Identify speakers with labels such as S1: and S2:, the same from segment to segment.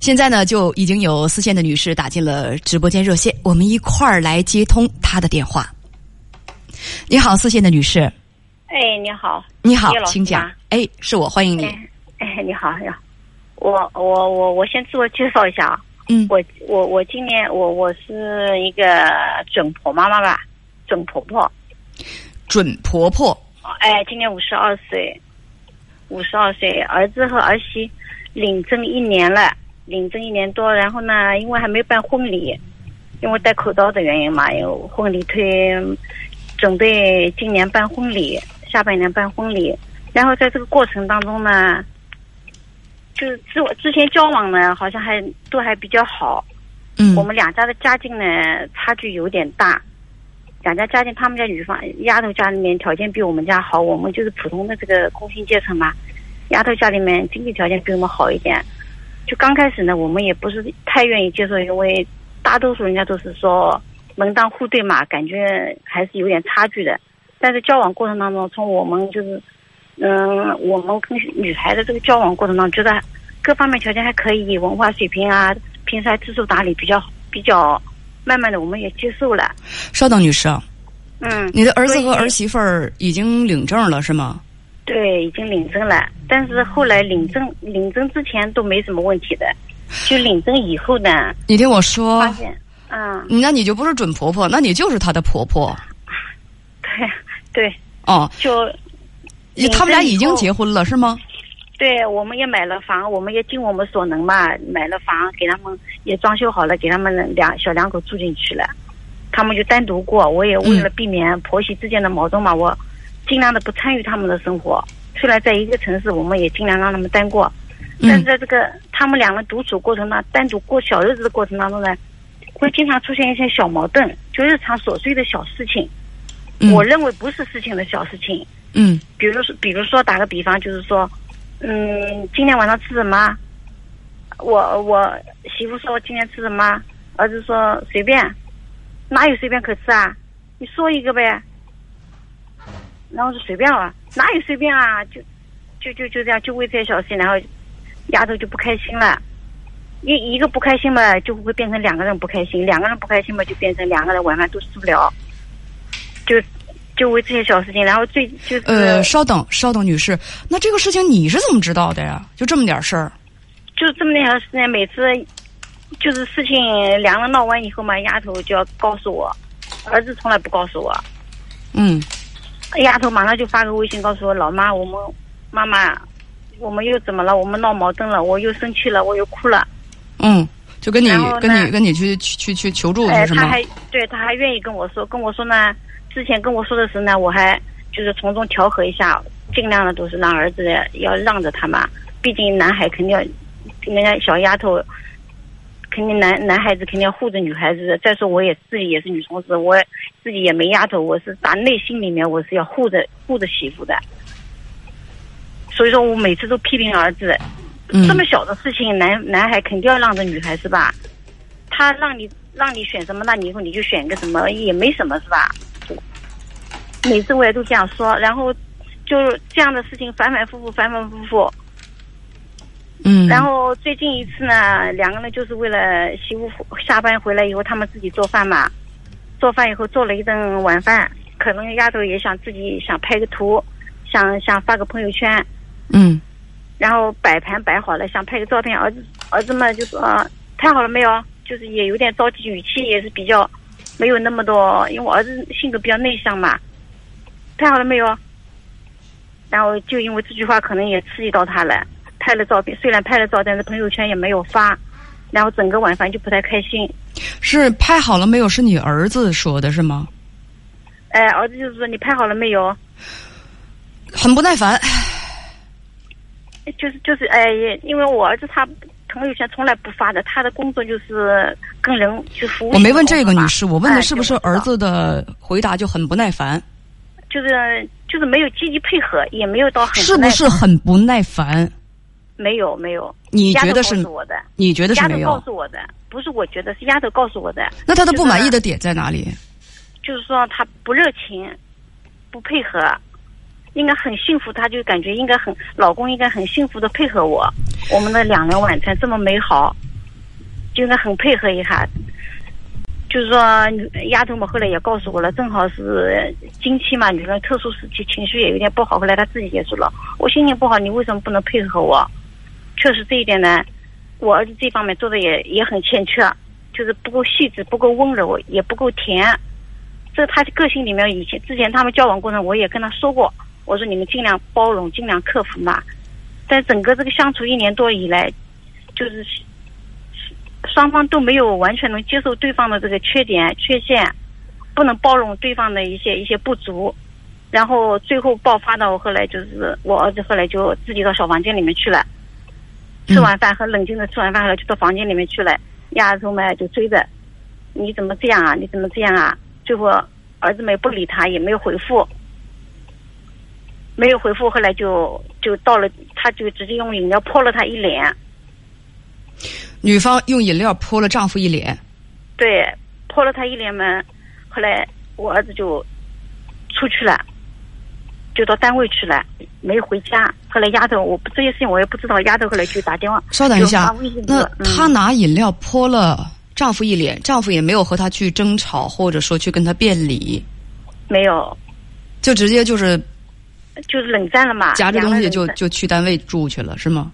S1: 现在呢，就已经有四线的女士打进了直播间热线，我们一块儿来接通她的电话。你好，四线的女士。
S2: 哎，你好。
S1: 你好请讲
S2: 吗。
S1: 哎，是我，欢迎你。
S2: 哎，哎，你好，你好。我我我我先自我介绍一下啊，
S1: 嗯，
S2: 我我我今年我我是一个准婆妈妈吧，准婆婆。
S1: 准婆婆。
S2: 哎，今年五十二岁，五十二岁，儿子和儿媳领证一年了，领证一年多，然后呢，因为还没办婚礼，因为戴口罩的原因嘛，有婚礼推，准备今年办婚礼，下半年办婚礼，然后在这个过程当中呢，就是之我之前交往呢，好像还都还比较好，
S1: 嗯，
S2: 我们两家的家境呢差距有点大，两家家境，他们家女方丫头家里面条件比我们家好，我们就是普通的这个工薪阶层嘛，丫头家里面经济条件比我们好一点。就刚开始呢，我们也不是太愿意接受，因为大多数人家都是说门当户对嘛，感觉还是有点差距的。但是交往过程当中，从我们就是，嗯，我们跟女孩的这个交往过程当中，觉得各方面条件还可以，文化水平啊，平时还知书达理，比较比较，慢慢的我们也接受了。
S1: 稍等，女士啊，
S2: 嗯，
S1: 你的儿子和儿媳妇儿已经领证了是吗？
S2: 对，已经领证了，但是后来领证领证之前都没什么问题的，就领证以后呢，
S1: 你听我说
S2: 发，现，嗯，
S1: 那你就不是准婆婆，那你就是她的婆婆
S2: 对对，
S1: 哦。
S2: 就
S1: 他们俩已经结婚了是吗？
S2: 对，我们也买了房，我们也尽我们所能嘛，买了房给他们也装修好了，给他们两小两口住进去了，他们就单独过。我也为了避免婆媳之间的矛盾嘛，我尽量的不参与他们的生活。虽然在一个城市，我们也尽量让他们单过，但是
S1: 嗯
S2: 在这个他们两个独处过程当单独过小日子的过程当中呢，会经常出现一些小矛盾，就日常琐碎的小事情。
S1: 嗯
S2: 我认为不是事情的小事情，
S1: 嗯
S2: 比如说，比如说打个比方，就是说，嗯，今天晚上吃什么？我我媳妇说今天吃什么，儿子说随便，哪有随便可吃啊？你说一个呗。然后就随便了，哪有随便啊？就就就就这样，就为这些小事情，然后丫头就不开心了。一一个不开心嘛，就会变成两个人不开心；两个人不开心嘛，就变成两个人晚饭都吃不了。就就为这些小事情，然后最就是
S1: 呃，稍等，稍等，女士，那这个事情你是怎么知道的呀？就这么点事儿？
S2: 就这么点小事情，每次就是事情两人闹完以后嘛，丫头就要告诉我，儿子从来不告诉我，
S1: 嗯
S2: 丫头马上就发个微信告诉我，老妈，我们妈妈，我们又怎么了？我们闹矛盾了，我又生气了，我又哭了。
S1: 嗯，就跟你跟你跟你去去去去求助
S2: 哎，
S1: 是吗？
S2: 他还对他还愿意跟我说，跟我说呢，之前跟我说的时候呢，我还就是从中调和一下，尽量的都是让儿子要让着他嘛，毕竟男孩肯定要，人家小丫头，肯定男男孩子肯定要护着女孩子的。再说我也自己也是女同志，我自己也没丫头，我是打内心里面我是要护着护着媳妇的。所以说我每次都批评儿子，
S1: 嗯
S2: 这么小的事情，男男孩肯定要让着女孩是吧？他让你让你选什么，那你以后你就选个什么，也没什么是吧？每次我也都这样说，然后就是这样的事情反反复复，反反复复。
S1: 嗯，
S2: 然后最近一次呢，两个人就是为了媳妇下班回来以后，他们自己做饭嘛，做饭以后做了一顿晚饭，可能丫头也想自己想拍个图，想想发个朋友圈，
S1: 嗯
S2: 然后摆盘摆好了，想拍个照片。儿子儿子嘛就说、呃拍好了没有？就是也有点着急，语气也是比较没有那么多，因为我儿子性格比较内向嘛。拍好了没有？然后就因为这句话，可能也刺激到他了。拍了照片，虽然拍了照，但是朋友圈也没有发，然后整个晚饭就不太开心。
S1: 是拍好了没有？是你儿子说的是吗？
S2: 哎，儿子就是说你拍好了没有？
S1: 很不耐烦。
S2: 就是就是哎，也因为我儿子他朋友圈从来不发的，他的工作就是跟人去服务。
S1: 我没问这个女士，我问的
S2: 哎
S1: 是不是儿子的回答就很不耐烦？
S2: 就是就是没有积极配合，也没有到很
S1: 是不是很不耐烦？
S2: 没有没有？
S1: 你觉得是
S2: 我的？
S1: 你觉得是
S2: 丫头？告诉我的，不是我觉得，是丫头告诉我的。
S1: 那他的不满意的点在哪里？
S2: 就是说他不热情，不配合，应该很幸福，他就感觉应该很老公应该很幸福的配合我，我们的两人晚餐这么美好，就应该很配合一下。就是说，丫头们后来也告诉我了，正好是经期嘛，女人特殊时期情绪也有点不好。后来她自己也说了，我心情不好，你为什么不能配合我？确实这一点呢，我儿子这方面做的也也很欠缺，就是不够细致，不够温柔，也不够甜。这他的个性里面，以前之前他们交往过程，我也跟他说过，我说你们尽量包容，尽量克服嘛。在整个这个相处一年多以来，就是双方都没有完全能接受对方的这个缺点、缺陷，不能包容对方的一些一些不足，然后最后爆发到后来就是我儿子后来就自己到小房间里面去了，吃完饭很冷静的吃完饭后来就到房间里面去了，丫头们就追着，你怎么这样啊？你怎么这样啊？最后儿子们也不理他，也没有回复。没有回复，后来就就到了，他就直接用饮料泼了他一脸。
S1: 女方用饮料泼了丈夫一脸。
S2: 对，泼了他一脸嘛。后来我儿子就出去了，就到单位去了，没回家。后来丫头，我这些事情我也不知道。丫头后来就打电话，
S1: 稍等一下，那她拿饮料泼了丈夫一脸，丈夫也没有和她去争吵，或者说去跟她辩理。
S2: 没有，
S1: 就直接就是。
S2: 就是冷战了嘛，
S1: 夹着东西就就去单位住去了，是吗？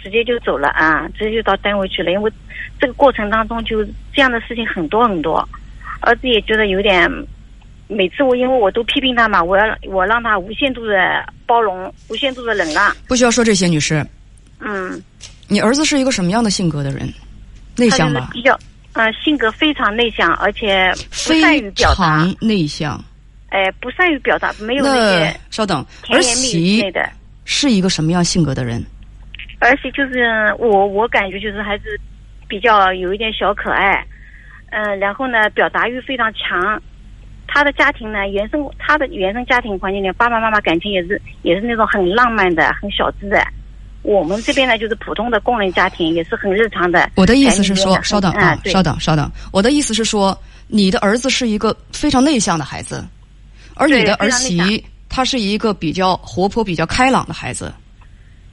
S2: 直接就走了啊，直接就到单位去了。因为这个过程当中，就这样的事情很多很多，儿子也觉得有点。每次我因为我都批评他嘛，我要我让他无限度的包容，无限度的忍让。
S1: 不需要说这些，女士。
S2: 嗯。
S1: 你儿子是一个什么样的性格的人？内向吧？
S2: 比较，呃，性格非常内向，而且不善于表
S1: 达。内向。
S2: 哎，不善于表达，没有那些
S1: 稍等，儿媳是一个什么样性格的人？
S2: 儿媳就是我，我感觉就是还是比较有一点小可爱，嗯，然后呢，表达欲非常强。他的家庭呢，原生他的原生家庭环境里，爸爸妈妈感情也是也是那种很浪漫的、很小资的。我们这边呢，就是普通的工人家庭，也是很日常的。
S1: 我的意思是说，稍等啊，稍等，稍等。我的意思是说，你的儿子是一个非常内向的孩子。而你的儿媳，她是一个比较活泼、比较开朗的孩子。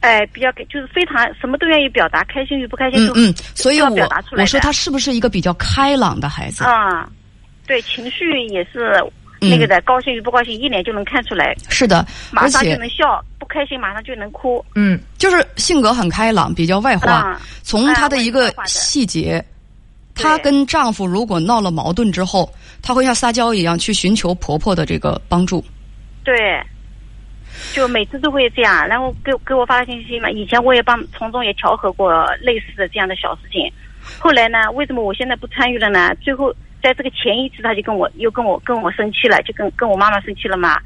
S2: 哎，比较就是非常什么都愿意表达，开心与不开心都
S1: 嗯，所以我我说他是不是一个比较开朗的孩子？
S2: 啊，对，情绪也是那个的，高兴与不高兴一脸就能看出来。
S1: 是的，
S2: 马上就能笑，不开心马上就能哭。
S1: 嗯，就是性格很开朗，比较外化。从她的一个细节，她跟丈夫如果闹了矛盾之后。她会像撒娇一样去寻求婆婆的这个帮助，
S2: 对，就每次都会这样，然后给给我发信息嘛。以前我也帮从中也调和过类似的这样的小事情，后来呢，为什么我现在不参与了呢？最后在这个前一次，他就跟我又跟我跟我生气了，就跟跟我妈妈生气了嘛。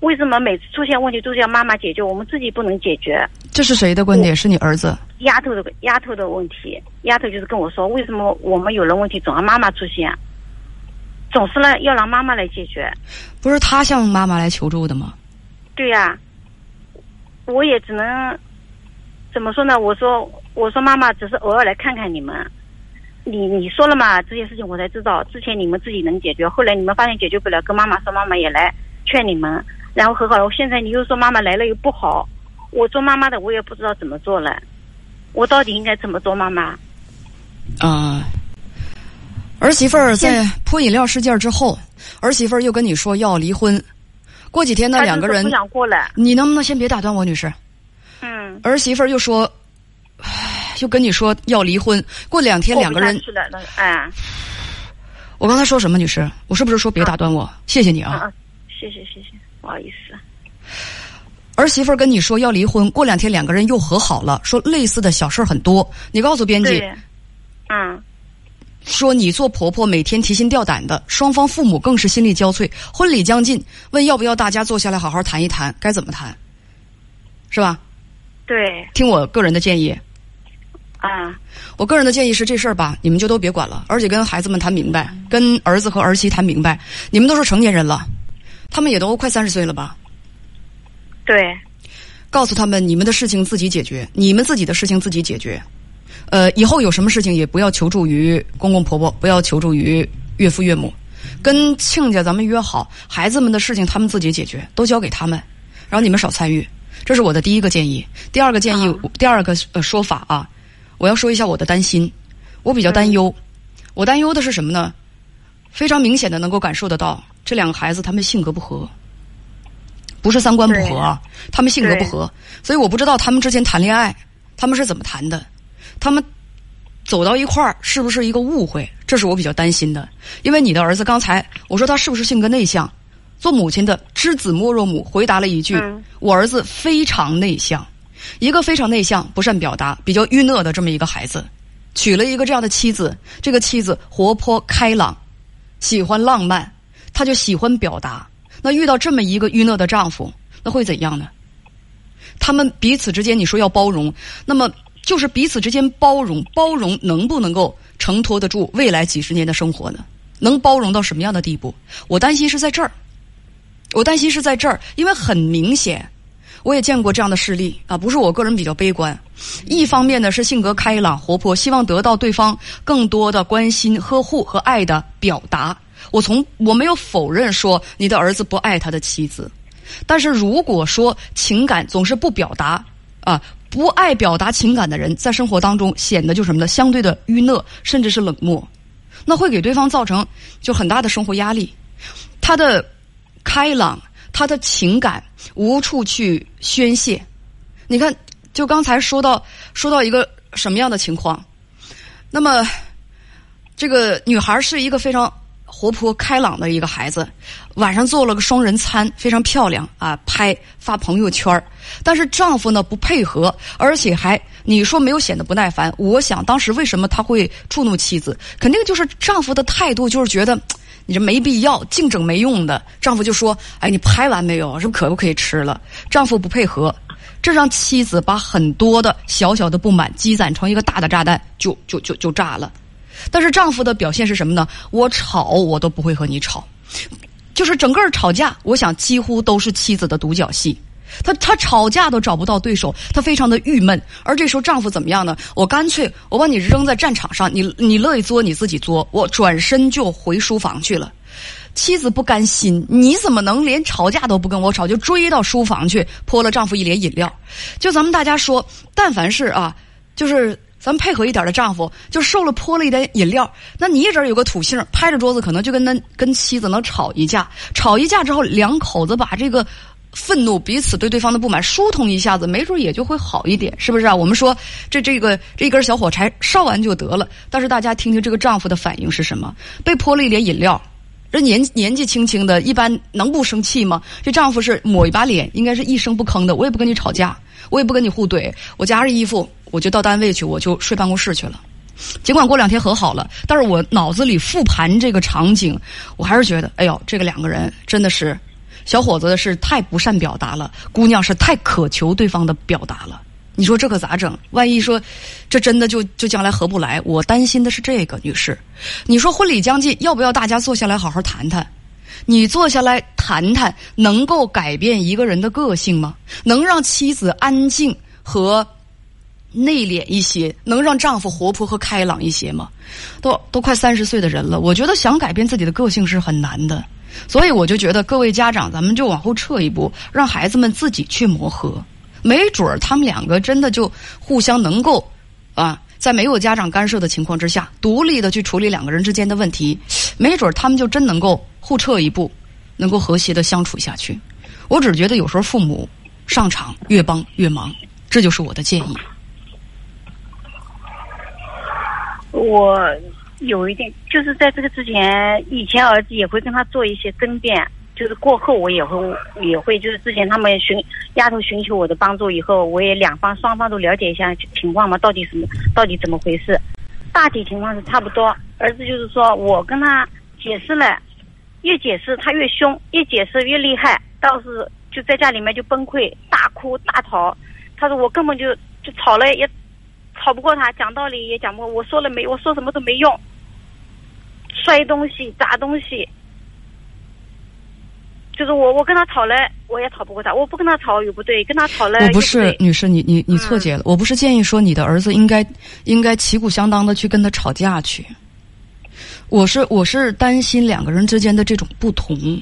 S2: 为什么每次出现问题都是要妈妈解决，我们自己不能解决？
S1: 这是谁的观点？是你儿子？
S2: 丫头的丫头的问题，丫头就是跟我说，为什么我们有了问题总让妈妈出现？总是呢，要让妈妈来解决。
S1: 不是他向妈妈来求助的吗？
S2: 对呀，我也只能怎么说呢？我说，我说妈妈只是偶尔来看看你们。你你说了嘛？这些事情我才知道。之前你们自己能解决，后来你们发现解决不了，跟妈妈说，妈妈也来劝你们，然后和好了。现在你又说妈妈来了又不好，我做妈妈的我也不知道怎么做了。我到底应该怎么做妈妈？
S1: 啊。儿媳妇儿在泼饮料事件之后，儿媳妇儿又跟你说要离婚。过几天呢，两个人
S2: 不想过了。
S1: 你能不能先别打断我，女士？
S2: 嗯。
S1: 儿媳妇儿又说，又跟你说要离婚。过两天两个人。
S2: 是的，那哎。
S1: 我刚才说什么，女士？我是不是说别打断我？谢谢你啊。
S2: 谢谢谢谢，不好意思。
S1: 儿媳妇儿跟你说要离婚，过两天两个人又和好了，说类似的小事很多。你告诉编辑。
S2: 嗯。
S1: 说你做婆婆每天提心吊胆的，双方父母更是心力交瘁。婚礼将近，问要不要大家坐下来好好谈一谈，该怎么谈，是吧？
S2: 对。
S1: 听我个人的建议。
S2: 啊。
S1: 我个人的建议是这事儿吧，你们就都别管了，而且跟孩子们谈明白，跟儿子和儿媳谈明白。你们都是成年人了，他们也都快三十岁了吧？
S2: 对。
S1: 告诉他们，你们的事情自己解决，你们自己的事情自己解决。呃，以后有什么事情也不要求助于公公婆婆，不要求助于岳父岳母，跟亲家咱们约好，孩子们的事情他们自己解决，都交给他们，然后你们少参与。这是我的第一个建议。第二个建议，第二个呃说法啊，我要说一下我的担心。我比较担忧。我担忧的是什么呢？非常明显的能够感受得到，这两个孩子他们性格不合，不是三观不合啊，他们性格不合，所以我不知道他们之前谈恋爱他们是怎么谈的，他们走到一块儿是不是一个误会？这是我比较担心的。因为你的儿子刚才我说他是不是性格内向？做母亲的知子莫若母，回答了一句：“我儿子非常内向，一个非常内向、不善表达、比较郁讷的这么一个孩子，娶了一个这样的妻子，这个妻子活泼开朗。”喜欢浪漫，他就喜欢表达。那遇到这么一个郁讷的丈夫，那会怎样呢？他们彼此之间，你说要包容，那么就是彼此之间包容，包容能不能够承托得住未来几十年的生活呢？能包容到什么样的地步？我担心是在这儿，我担心是在这儿，因为很明显，我也见过这样的事例啊，不是我个人比较悲观。一方面呢是性格开朗活泼，希望得到对方更多的关心、呵护和爱的表达。我从我没有否认说你的儿子不爱他的妻子，但是如果说情感总是不表达啊，不爱表达情感的人，在生活当中显得就什么呢？相对的郁讷，甚至是冷漠，那会给对方造成就很大的生活压力。他的开朗，他的情感无处去宣泄，你看。就刚才说到说到一个什么样的情况，那么这个女孩是一个非常活泼开朗的一个孩子，晚上做了个双人餐，非常漂亮啊，拍发朋友圈但是丈夫呢不配合，而且还你说没有显得不耐烦。我想当时为什么他会触怒妻子，肯定就是丈夫的态度，就是觉得你这没必要，净整没用的。丈夫就说：“哎，你拍完没有？是不可不可以吃了？”丈夫不配合。这让妻子把很多的小小的不满积攒成一个大的炸弹，就就就就炸了。但是丈夫的表现是什么呢？我吵我都不会和你吵，就是整个吵架，我想几乎都是妻子的独角戏。他他吵架都找不到对手，他非常的郁闷。而这时候丈夫怎么样呢？我干脆我把你扔在战场上，你你乐意作你自己作，我转身就回书房去了。妻子不甘心，你怎么能连吵架都不跟我吵，就追到书房去泼了丈夫一脸饮料？就咱们大家说，但凡是啊，就是咱们配合一点的丈夫，就受了泼了一点饮料，那你一直有个土性，拍着桌子可能就跟那跟妻子能吵一架，吵一架之后，两口子把这个愤怒、彼此对对方的不满疏通一下子，没准也就会好一点，是不是啊？我们说这这个这一根小火柴烧完就得了，但是大家听听这个丈夫的反应是什么？被泼了一脸饮料。这年 年纪轻轻的，一般能不生气吗？这丈夫是抹一把脸，应该是一声不吭的。我也不跟你吵架，我也不跟你互怼，我夹着衣服我就到单位去，我就睡办公室去了。尽管过两天和好了，但是我脑子里复盘这个场景，我还是觉得，哎呦，这个两个人真的是，小伙子是太不善表达了，姑娘是太渴求对方的表达了。你说这可咋整？万一说，这真的就就将来合不来，我担心的是这个女士。你说婚礼将近，要不要大家坐下来好好谈谈？你坐下来谈谈，能够改变一个人的个性吗？能让妻子安静和内敛一些？能让丈夫活泼和开朗一些吗？都都快三十岁的人了，我觉得想改变自己的个性是很难的。所以我就觉得各位家长，咱们就往后撤一步，让孩子们自己去磨合。没准儿他们两个真的就互相能够，啊，在没有家长干涉的情况之下，独立的去处理两个人之间的问题，没准儿他们就真能够互撤一步，能够和谐的相处下去。我只觉得有时候父母上场越帮越忙，这就是我的建议。
S2: 我有一点就是在这个之前，以前儿子也会跟他做一些争辩。就是过后我也会也会就是之前他们寻丫头寻求我的帮助以后，我也两方双方都了解一下情况嘛，到底什么到底怎么回事？大体情况是差不多。儿子就是说我跟他解释了，越解释他越凶，越解释越厉害，倒是就在家里面就崩溃，大哭大吵。他说我根本就就吵了也吵不过他，讲道理也讲不过，我说了没我说什么都没用，摔东西砸东西。就是我，我跟他吵了，我也吵不过他。我不跟他吵又不对，跟他吵了。
S1: 我不是女士，你你你错解了。我不是建议说你的儿子应该应该旗鼓相当的去跟他吵架去。我是我是担心两个人之间的这种不同。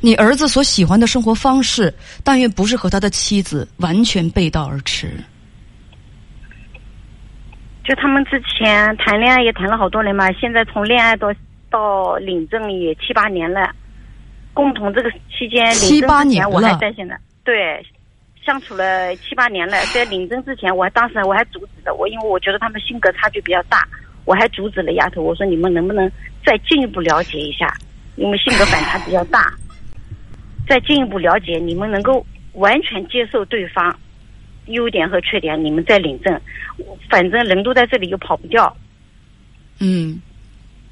S1: 你儿子所喜欢的生活方式，但愿不是和他的妻子完全背道而驰。
S2: 就他们之前谈恋爱也谈了好多年嘛，现在从恋爱到到领证也七八年了，共同这个期间
S1: 七八年
S2: 我还在现在对相处了七八年了，在领证之前，我还当时我还阻止了我，因为我觉得他们性格差距比较大，我还阻止了丫头，我说你们能不能再进一步了解一下，因为性格反差比较大，再进一步了解，你们能够完全接受对方。优点和缺点，你们再领证，反正人都在这里，又跑不掉。
S1: 嗯。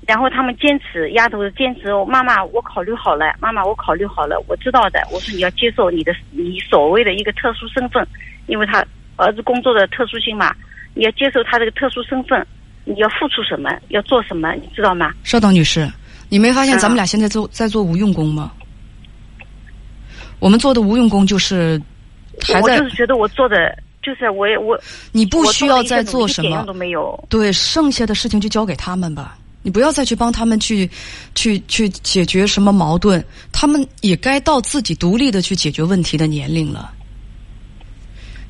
S2: 然后他们坚持，丫头坚持，妈妈，我考虑好了，妈妈，我考虑好了，我知道的。我说你要接受你的你所谓的一个特殊身份，因为他儿子工作的特殊性嘛，你要接受他这个特殊身份，你要付出什么，要做什么，你知道吗？
S1: 稍等，女士，你没发现咱们俩现在做在做无用功吗？我们做的无用功就是。
S2: 我就是觉得我做的就是我也我
S1: 你不需要再做什么
S2: 都没有
S1: 对剩下的事情就交给他们吧，你不要再去帮他们去去去解决什么矛盾，他们也该到自己独立的去解决问题的年龄了。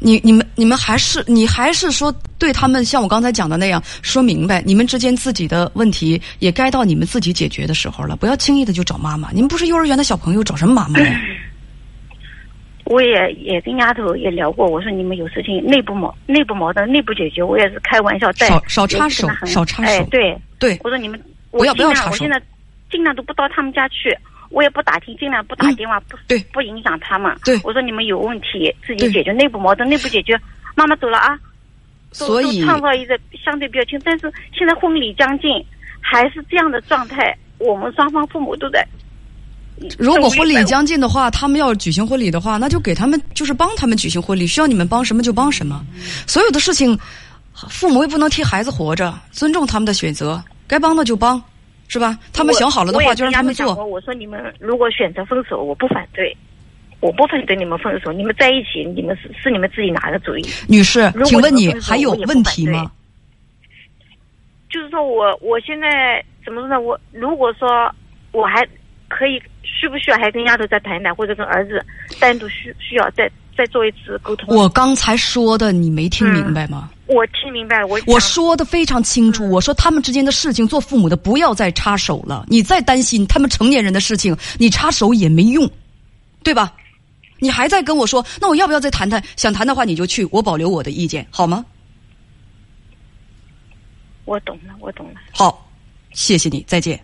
S1: 你你们你们还是你还是说对他们像我刚才讲的那样说明白，你们之间自己的问题也该到你们自己解决的时候了，不要轻易的就找妈妈。你们不是幼儿园的小朋友，找什么妈妈呀？
S2: 我也也跟丫头也聊过，我说你们有事情内部矛内部矛盾内部解决，我也是开玩笑在
S1: 少少插手，少插手。
S2: 哎，对
S1: 对，
S2: 我说你们
S1: 我要不要插
S2: 手。我现在尽量都不到他们家去，我也不打听，尽量不打电话，不
S1: 对，
S2: 不影响他们。
S1: 对，
S2: 我说你们有问题自己解决内部矛盾，内部解决。妈妈走了啊，
S1: 所以
S2: 创造一个相对比较轻，但是现在婚礼将近，还是这样的状态，我们双方父母都在。
S1: 如果婚礼将近的话，他们要举行婚礼的话，那就给他们，就是帮他们举行婚礼。需要你们帮什么就帮什么。所有的事情，父母也不能替孩子活着，尊重他们的选择，该帮的就帮，是吧？他们想好了的话，就让他们做。
S2: 我说你们如果选择分手，我不反对，我不反对你们分手。你们在一起，你们是是你们自己拿的主意。
S1: 女士，请问你还有问题吗？
S2: 就是说我我现在怎么说呢？我如果说我还可以。需不需要还跟丫头再谈谈，或者跟儿子单独需需要再再做一次沟通？
S1: 我刚才说的你没听明白吗？
S2: 我听明白了，我
S1: 我说的非常清楚。我说他们之间的事情，做父母的不要再插手了。你再担心他们成年人的事情，你插手也没用，对吧？你还在跟我说，那我要不要再谈谈？想谈的话你就去，我保留我的意见，好吗？
S2: 我懂了，我懂了。
S1: 好，谢谢你，再见。